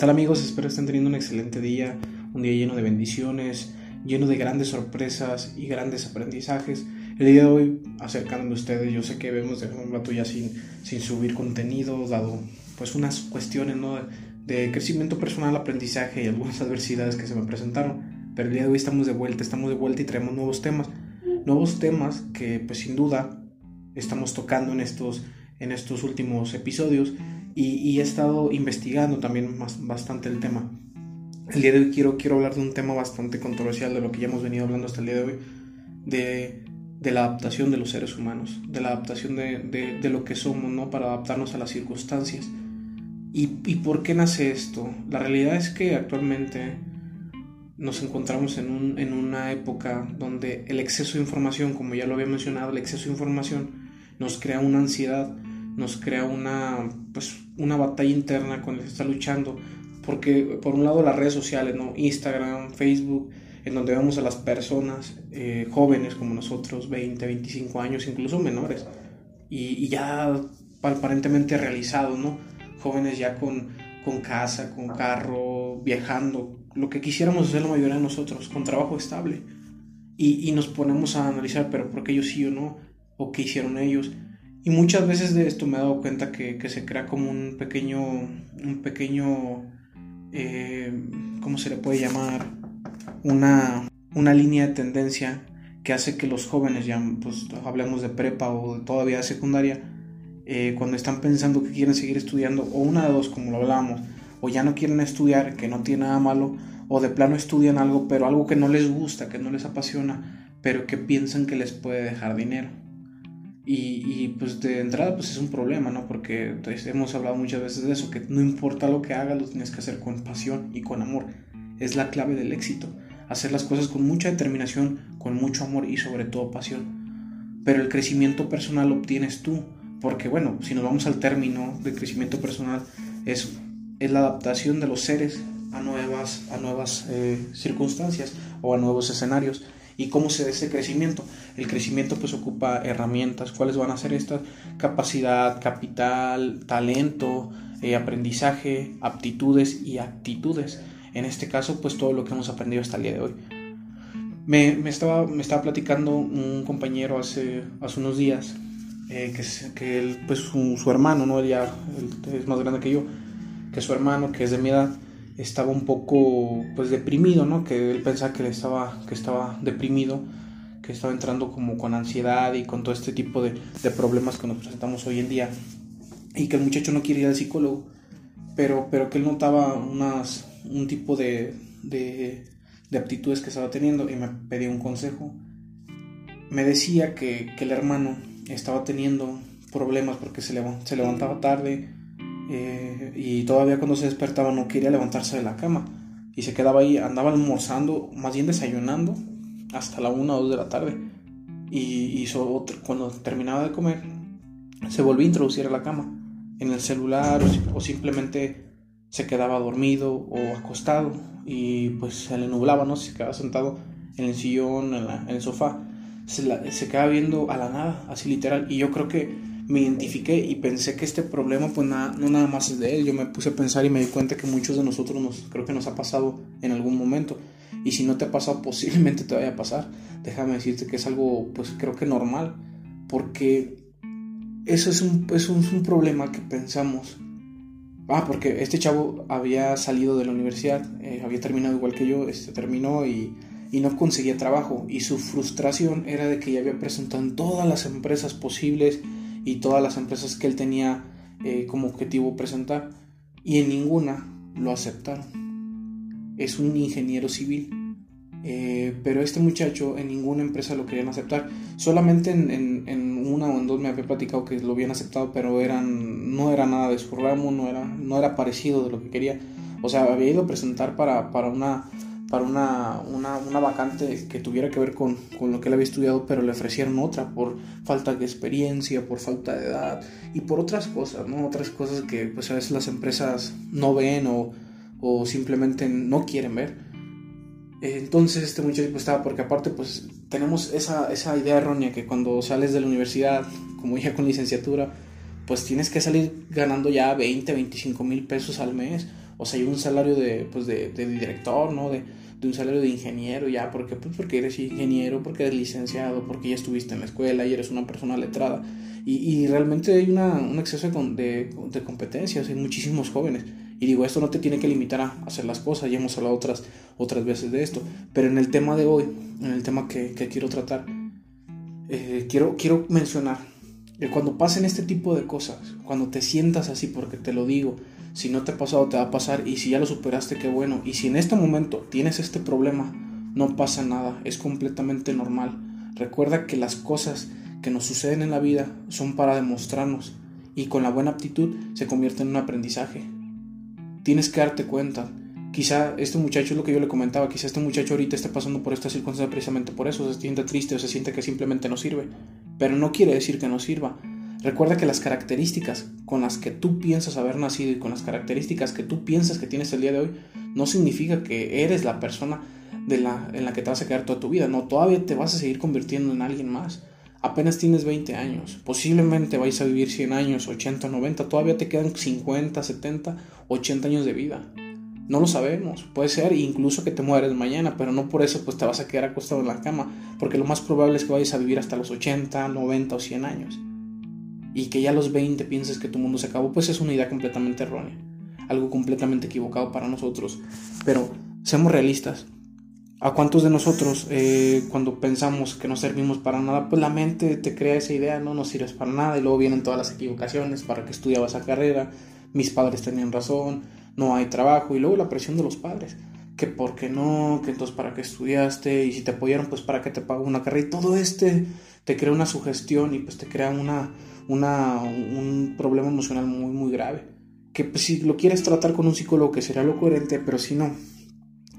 tal amigos? Espero estén teniendo un excelente día, un día lleno de bendiciones, lleno de grandes sorpresas y grandes aprendizajes. El día de hoy, acercándome a ustedes, yo sé que vemos de un rato ya sin, sin subir contenido, dado pues unas cuestiones ¿no? de crecimiento personal, aprendizaje y algunas adversidades que se me presentaron. Pero el día de hoy estamos de vuelta, estamos de vuelta y traemos nuevos temas. Nuevos temas que pues sin duda estamos tocando en estos, en estos últimos episodios y, he estado investigando también más, bastante el tema. El día de hoy quiero, quiero hablar de un tema bastante controversial de lo que ya hemos venido hablando hasta el día de hoy, de, de la adaptación de los seres humanos, de la adaptación de, de, de, lo que somos, ¿no? Para adaptarnos a las circunstancias. ¿Y, ¿Y por qué nace esto? La realidad es que actualmente nos encontramos en, un, en una época donde el exceso de información, como ya lo había mencionado, el exceso de información nos crea una ansiedad, nos crea una, pues, una batalla interna con el que está luchando. Porque por un lado las redes sociales, ¿no? Instagram, Facebook, en donde vemos a las personas eh, jóvenes como nosotros, 20, 25 años, incluso menores, y, ya aparentemente realizados, ¿no? Jóvenes ya con, con casa, con carro, viajando, lo que quisiéramos hacer la mayoría de nosotros, con trabajo estable. Y, y nos ponemos a analizar, pero ¿por qué ellos sí o no? ¿O qué hicieron ellos? Y muchas veces de esto me he dado cuenta que, se crea como un pequeño, un pequeño, eh, ¿cómo se le puede llamar? Una, una línea de tendencia que hace que los jóvenes, ya pues hablemos de prepa o todavía de secundaria, eh, cuando están pensando que quieren seguir estudiando, o una de dos, como lo hablábamos, o ya no quieren estudiar, que no tiene nada malo, o de plano estudian algo, pero algo que no les gusta, que no les apasiona, pero que piensan que les puede dejar dinero. Y, pues de entrada pues es un problema, ¿no? Porque pues, hemos hablado muchas veces de eso, que no importa lo que hagas, lo tienes que hacer con pasión y con amor. Es la clave del éxito. Hacer las cosas con mucha determinación, con mucho amor y sobre todo pasión. Pero el crecimiento personal lo obtienes tú. Porque bueno, si nos vamos al término de crecimiento personal, es, es la adaptación de los seres a nuevas, a nuevas eh, circunstancias o a nuevos escenarios. ¿Y cómo se da ese crecimiento? El crecimiento pues ocupa herramientas. ¿Cuáles van a ser estas? Capacidad, capital, talento, eh, aprendizaje, aptitudes y actitudes. En este caso pues todo lo que hemos aprendido hasta el día de hoy. Me, me, estaba, me estaba platicando un compañero hace, hace unos días eh, que, que él, pues su, su, hermano, ¿no? Él ya es más grande que yo, que su hermano, que es de mi edad, estaba un poco pues deprimido, ¿no? Que él pensaba que estaba, que estaba deprimido, que estaba entrando como con ansiedad y con todo este tipo de, de, problemas que nos presentamos hoy en día y que el muchacho no quiere ir al psicólogo, pero, pero que él notaba unas, un tipo de, de, de aptitudes que estaba teniendo y me pedía un consejo. Me decía que, que el hermano estaba teniendo problemas porque se, se levantaba tarde, eh, y todavía cuando se despertaba no quería levantarse de la cama. Y se quedaba ahí, andaba almorzando, más bien desayunando hasta la una o dos de la tarde. Y, cuando terminaba de comer se volvía a introducir a la cama en el celular o, simplemente se quedaba dormido o acostado. Y pues se le nublaba, ¿no? Se quedaba sentado en el sillón, en, el sofá, se, se quedaba viendo a la nada, así literal. Y yo creo que me identifiqué y pensé que este problema pues nada, no nada más es de él, yo me puse a pensar y me di cuenta que muchos de nosotros nos, creo que nos ha pasado en algún momento. Y si no te ha pasado posiblemente te vaya a pasar, déjame decirte que es algo pues creo que normal porque eso es un, es un, problema que pensamos. Ah, porque este chavo había salido de la universidad, eh, había terminado igual que yo, este terminó y, y, no conseguía trabajo. Y su frustración era de que ya había presentado en todas las empresas posibles, y todas las empresas que él tenía eh, como objetivo presentar y en ninguna lo aceptaron. Es un ingeniero civil, eh, pero este muchacho en ninguna empresa lo querían aceptar. Solamente en, en, una o en dos me había platicado que lo habían aceptado, pero eran, no era nada de su ramo, no era, no era parecido de lo que quería. O sea, había ido a presentar para, para una para una, una, vacante que tuviera que ver con, con, lo que él había estudiado, pero le ofrecieron otra por falta de experiencia, por falta de edad y por otras cosas, ¿no? Otras cosas que pues a veces las empresas no ven o, o simplemente no quieren ver. Entonces este muchacho pues, estaba, porque aparte pues tenemos esa, esa idea errónea que cuando sales de la universidad, como ya con licenciatura, pues tienes que salir ganando ya 20, 25 mil pesos al mes O sea, hay un salario de, pues de director, ¿no? De, de, un salario de ingeniero, ya, porque, pues porque eres ingeniero, porque eres licenciado, porque ya estuviste en la escuela y eres una persona letrada. Y, y realmente hay una, un exceso de, de, competencias, hay muchísimos jóvenes. Y digo, esto no te tiene que limitar a hacer las cosas, ya hemos hablado otras, otras veces de esto. Pero en el tema de hoy, en el tema que, que quiero tratar, eh, quiero, quiero mencionar que cuando pasen este tipo de cosas, cuando te sientas así, porque te lo digo, si no te ha pasado, te va a pasar. Y si ya lo superaste, qué bueno. Y si en este momento tienes este problema, no pasa nada. Es completamente normal. Recuerda que las cosas que nos suceden en la vida son para demostrarnos. Y con la buena actitud se convierte en un aprendizaje. Tienes que darte cuenta. Quizá este muchacho es lo que yo le comentaba. Quizá este muchacho ahorita esté pasando por esta circunstancia precisamente por eso. Se siente triste o se siente que simplemente no sirve. Pero no quiere decir que no sirva Recuerda que las características con las que tú piensas haber nacido y con las características que tú piensas que tienes el día de hoy no significa que eres la persona en la que te vas a quedar toda tu vida. No, todavía te vas a seguir convirtiendo en alguien más. Apenas tienes 20 años. Posiblemente vais a vivir 100 años, 80, 90. Todavía te quedan 50, 70, 80 años de vida. No lo sabemos. Puede ser incluso que te mueres mañana, pero no por eso pues te vas a quedar acostado en la cama. Porque lo más probable es que vayas a vivir hasta los 80, 90 o 100 años y que ya a los 20 pienses que tu mundo se acabó, pues es una idea completamente errónea, algo completamente equivocado para nosotros. Pero seamos realistas. ¿A cuántos de nosotros eh, cuando pensamos que no servimos para nada, pues la mente te crea esa idea, no nos sirves para nada y luego vienen todas las equivocaciones para que estudiaba esa carrera, mis padres tenían razón, no hay trabajo y luego la presión de los padres, que por qué no, que entonces para qué estudiaste y si te apoyaron pues para qué te pago una carrera y todo este te crea una sugestión y pues te crea una, una, un problema emocional muy, muy grave. Que pues, si lo quieres tratar con un psicólogo, que será lo coherente, pero si no,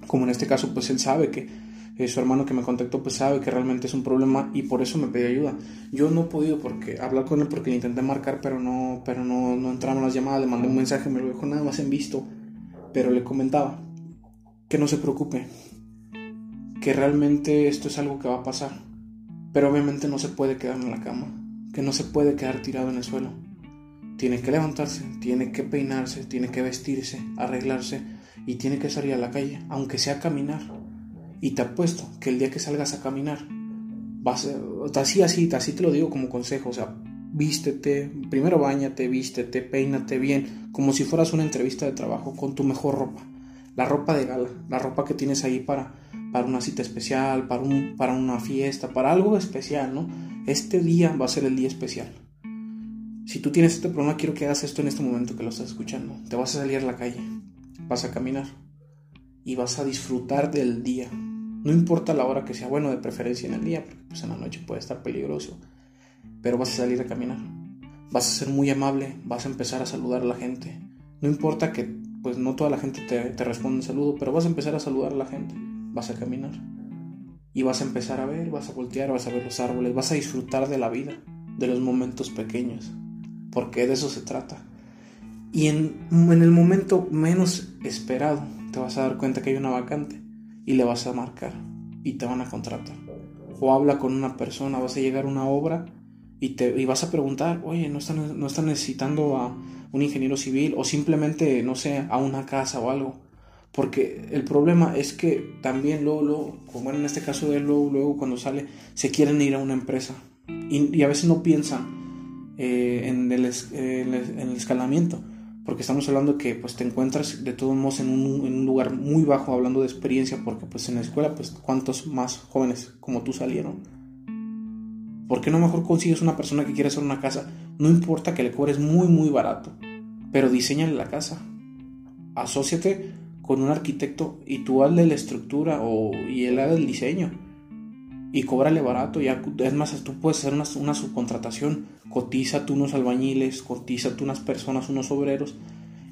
como en este caso, pues él sabe que eh, su hermano que me contactó, pues sabe que realmente es un problema y por eso me pidió ayuda. Yo no he podido porque hablar con él porque le intenté marcar, pero no, pero no, no entraron las llamadas, le mandé un mensaje, me lo dejó nada más en visto, pero le comentaba que no se preocupe, que realmente esto es algo que va a pasar, pero obviamente no se puede quedar en la cama que no se puede quedar tirado en el suelo. Tiene que levantarse, tiene que peinarse, tiene que vestirse, arreglarse y tiene que salir a la calle, aunque sea caminar. Y te apuesto que el día que salgas a caminar, vas así, así, así te lo digo como consejo, o sea, vístete, primero bañate, vístete, peínate bien, como si fueras una entrevista de trabajo con tu mejor ropa, la ropa de gala, la ropa que tienes ahí para, para una cita especial, para, un, para una fiesta, para algo especial, ¿no? Este día va a ser el día especial. Si tú tienes este problema, quiero que hagas esto en este momento que lo estás escuchando. Te vas a salir a la calle, vas a caminar y vas a disfrutar del día. No importa la hora que sea, bueno, de preferencia en el día, porque pues en la noche puede estar peligroso, pero vas a salir a caminar. Vas a ser muy amable, vas a empezar a saludar a la gente. No importa que pues no toda la gente te, te responda un saludo, pero vas a empezar a saludar a la gente, vas a caminar y vas a empezar a ver, vas a voltear, vas a ver los árboles, vas a disfrutar de la vida, de los momentos pequeños, porque de eso se trata. Y en, en el momento menos esperado te vas a dar cuenta que hay una vacante y le vas a marcar y te van a contratar. O habla con una persona, vas a llegar a una obra y, te, y vas a preguntar, oye, ¿no están, no están necesitando a un ingeniero civil o simplemente, no sé, a una casa o algo? Porque el problema es que también luego, como en este caso de luego, luego cuando sale, se quieren ir a una empresa y, a veces no piensan eh, en, el, en, el, escalamiento. Porque estamos hablando que pues te encuentras de todos modos en un, en un, lugar muy bajo hablando de experiencia, porque pues en la escuela pues cuántos más jóvenes como tú salieron. ¿Por qué no mejor consigues una persona que quiere hacer una casa? No importa que le cobres muy muy barato, pero diseñale la casa. Asociate con un arquitecto y tú hazle la estructura o, y él haga el diseño y cóbrale barato. Ya, es más, tú puedes hacer una, una subcontratación, cotiza tú unos albañiles, cotiza tú unas personas, unos obreros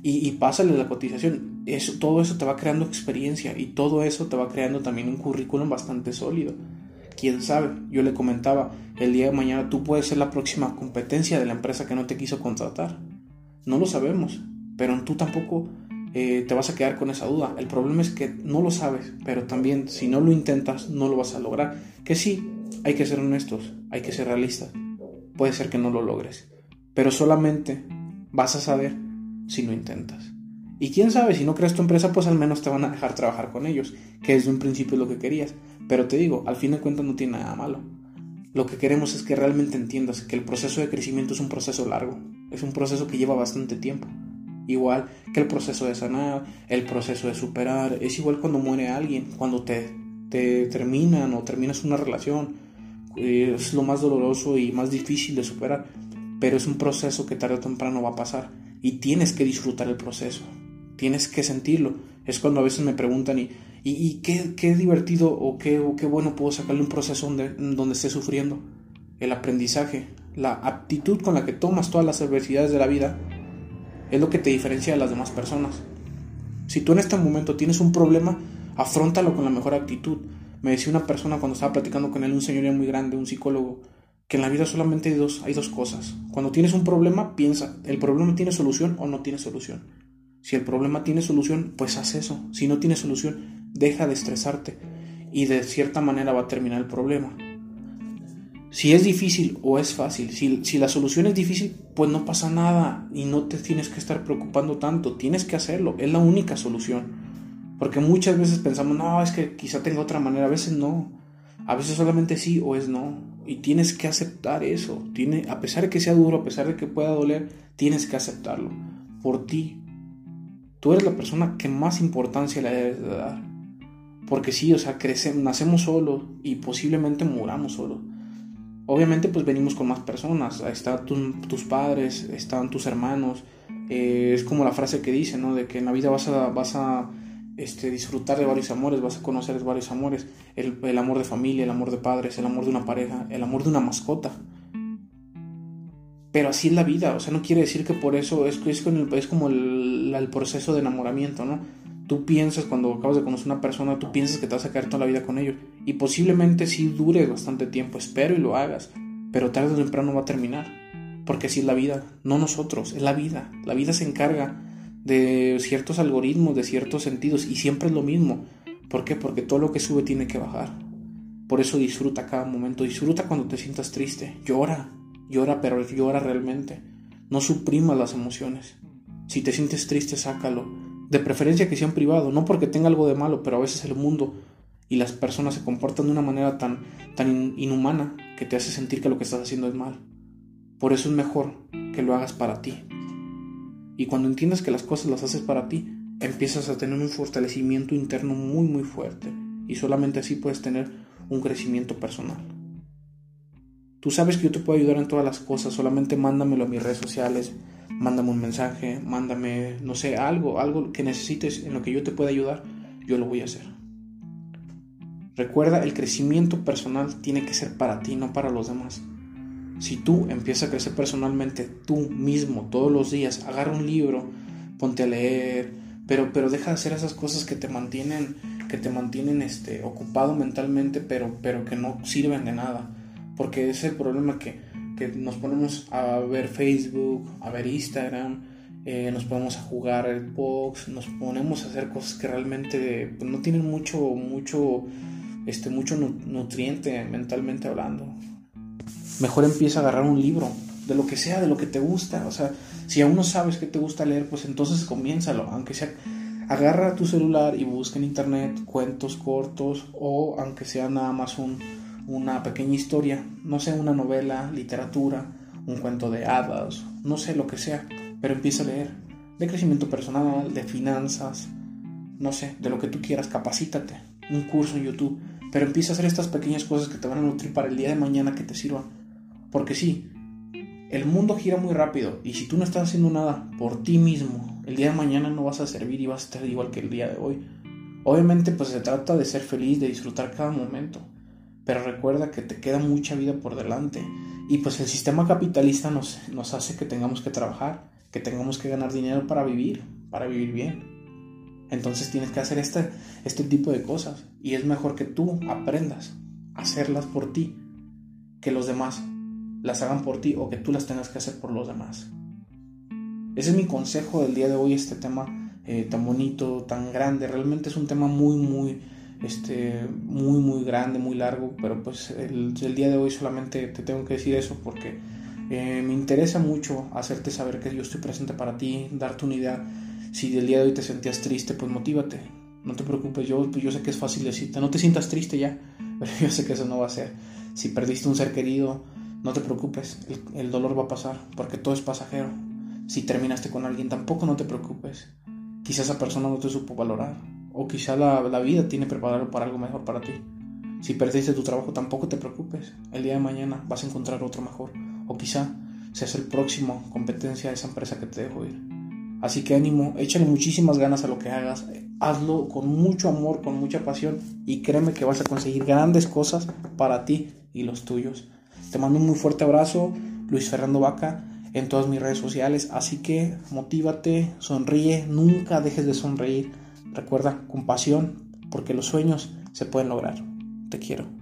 y, y pásale la cotización. Eso, todo eso te va creando experiencia y todo eso te va creando también un currículum bastante sólido. Quién sabe, yo le comentaba, el día de mañana tú puedes ser la próxima competencia de la empresa que no te quiso contratar. No lo sabemos, pero tú tampoco eh, te vas a quedar con esa duda. El problema es que no lo sabes, pero también si no lo intentas no lo vas a lograr. Que sí, hay que ser honestos, hay que ser realistas. Puede ser que no lo logres, pero solamente vas a saber si lo intentas. Y quién sabe, si no creas tu empresa, pues al menos te van a dejar trabajar con ellos, que desde un principio lo que querías. Pero te digo, al fin de cuentas no tiene nada malo. Lo que queremos es que realmente entiendas que el proceso de crecimiento es un proceso largo, es un proceso que lleva bastante tiempo. Igual que el proceso de sanar, el proceso de superar, es igual cuando muere alguien, cuando te, te terminan o terminas una relación, es lo más doloroso y más difícil de superar, pero es un proceso que tarde o temprano va a pasar y tienes que disfrutar el proceso, tienes que sentirlo. Es cuando a veces me preguntan, ¿y, y, qué, qué, divertido o qué, o qué bueno puedo sacarle un proceso donde, donde esté sufriendo? El aprendizaje, la aptitud con la que tomas todas las adversidades de la vida es lo que te diferencia de las demás personas. Si tú en este momento tienes un problema, afrontalo con la mejor actitud. Me decía una persona cuando estaba platicando con él, un señor muy grande, un psicólogo, que en la vida solamente hay dos, hay dos cosas. Cuando tienes un problema, piensa, ¿el problema tiene solución o no tiene solución? Si el problema tiene solución, pues haz eso. Si no tiene solución, deja de estresarte y de cierta manera va a terminar el problema. Si es difícil o es fácil, si, si, la solución es difícil, pues no pasa nada y no te tienes que estar preocupando tanto, tienes que hacerlo, es la única solución. Porque muchas veces pensamos, no, es que quizá tenga otra manera, a veces no, a veces solamente sí o es no. Y tienes que aceptar eso, Tiene, a pesar de que sea duro, a pesar de que pueda doler, tienes que aceptarlo, por ti. Tú eres la persona que más importancia le debes de dar. Porque sí, o sea, crecemos, nacemos solos y posiblemente muramos solos Obviamente pues venimos con más personas, están tus padres, están tus hermanos, eh, es como la frase que dice, ¿no? De que en la vida vas a, vas a este, disfrutar de varios amores, vas a conocer varios amores, el, el, amor de familia, el amor de padres, el amor de una pareja, el amor de una mascota. Pero así es la vida, o sea, no quiere decir que por eso es, es, es como el, el proceso de enamoramiento, ¿no? Tú piensas, cuando acabas de conocer una persona, tú piensas que te vas a quedar toda la vida con ellos. Y posiblemente sí dure bastante tiempo, espero y lo hagas. Pero tarde o temprano va a terminar. Porque así es la vida, no nosotros, es la vida. La vida se encarga de ciertos algoritmos, de ciertos sentidos, y siempre es lo mismo. ¿Por qué? Porque todo lo que sube tiene que bajar. Por eso disfruta cada momento, disfruta cuando te sientas triste, llora, llora, pero llora realmente. No suprimas las emociones. Si te sientes triste, sácalo de preferencia que sean privados, no porque tenga algo de malo, pero a veces el mundo y las personas se comportan de una manera tan, tan inhumana que te hace sentir que lo que estás haciendo es mal. Por eso es mejor que lo hagas para ti. Y cuando entiendas que las cosas las haces para ti, empiezas a tener un fortalecimiento interno muy muy fuerte y solamente así puedes tener un crecimiento personal. Tú sabes que yo te puedo ayudar en todas las cosas, solamente mándamelo a mis redes sociales, mándame un mensaje, mándame, no sé, algo, algo que necesites en lo que yo te pueda ayudar, yo lo voy a hacer. Recuerda, el crecimiento personal tiene que ser para ti, no para los demás. Si tú empiezas a crecer personalmente tú mismo todos los días, agarra un libro, ponte a leer, pero, pero deja de hacer esas cosas que te mantienen, que te mantienen este, ocupado mentalmente, pero, pero que no sirven de nada. Porque es el problema que que nos ponemos a ver Facebook, a ver Instagram, eh, nos ponemos a jugar el box, nos ponemos a hacer cosas que realmente pues, no tienen mucho, mucho, este, mucho nutriente mentalmente hablando. Mejor empieza a agarrar un libro, de lo que sea, de lo que te gusta. O sea, si aún no sabes qué te gusta leer, pues entonces comiénzalo, aunque sea agarra tu celular y busca en internet cuentos cortos o aunque sea nada más un, una pequeña historia, no sé, una novela, literatura, un cuento de hadas, no sé lo que sea, pero empieza a leer de crecimiento personal, de finanzas, no sé, de lo que tú quieras, capacítate, un curso en YouTube, pero empieza a hacer estas pequeñas cosas que te van a nutrir para el día de mañana que te sirvan. Porque sí, el mundo gira muy rápido y si tú no estás haciendo nada por ti mismo, el día de mañana no vas a servir y vas a estar igual que el día de hoy. Obviamente pues se trata de ser feliz, de disfrutar cada momento pero recuerda que te queda mucha vida por delante. Y pues el sistema capitalista nos, nos hace que tengamos que trabajar, que tengamos que ganar dinero para vivir, para vivir bien. Entonces tienes que hacer este, este tipo de cosas. Y es mejor que tú aprendas a hacerlas por ti, que los demás las hagan por ti o que tú las tengas que hacer por los demás. Ese es mi consejo del día de hoy, este tema eh, tan bonito, tan grande. Realmente es un tema muy, muy este, muy, muy grande, muy largo, pero pues el, día de hoy solamente te tengo que decir eso porque eh, me interesa mucho hacerte saber que yo estoy presente para ti, darte una idea. Si del día de hoy te sentías triste, pues motívate. No te preocupes, yo, yo sé que es fácil decirte, no te sientas triste ya, pero yo sé que eso no va a ser. Si perdiste un ser querido, no te preocupes, el, dolor va a pasar, porque todo es pasajero. Si terminaste con alguien, tampoco no te preocupes. Quizás esa persona no te supo valorar, o quizá la, vida tiene preparado para algo mejor para ti. Si perdiste tu trabajo, tampoco te preocupes. El día de mañana vas a encontrar otro mejor. O quizá seas el próximo competencia de esa empresa que te dejó ir. Así que ánimo, échale muchísimas ganas a lo que hagas. Hazlo con mucho amor, con mucha pasión y créeme que vas a conseguir grandes cosas para ti y los tuyos. Te mando un muy fuerte abrazo, Luis Fernando Vaca, en todas mis redes sociales. Así que motívate, sonríe, nunca dejes de sonreír. Recuerda, con pasión, porque los sueños se pueden lograr. Te quiero.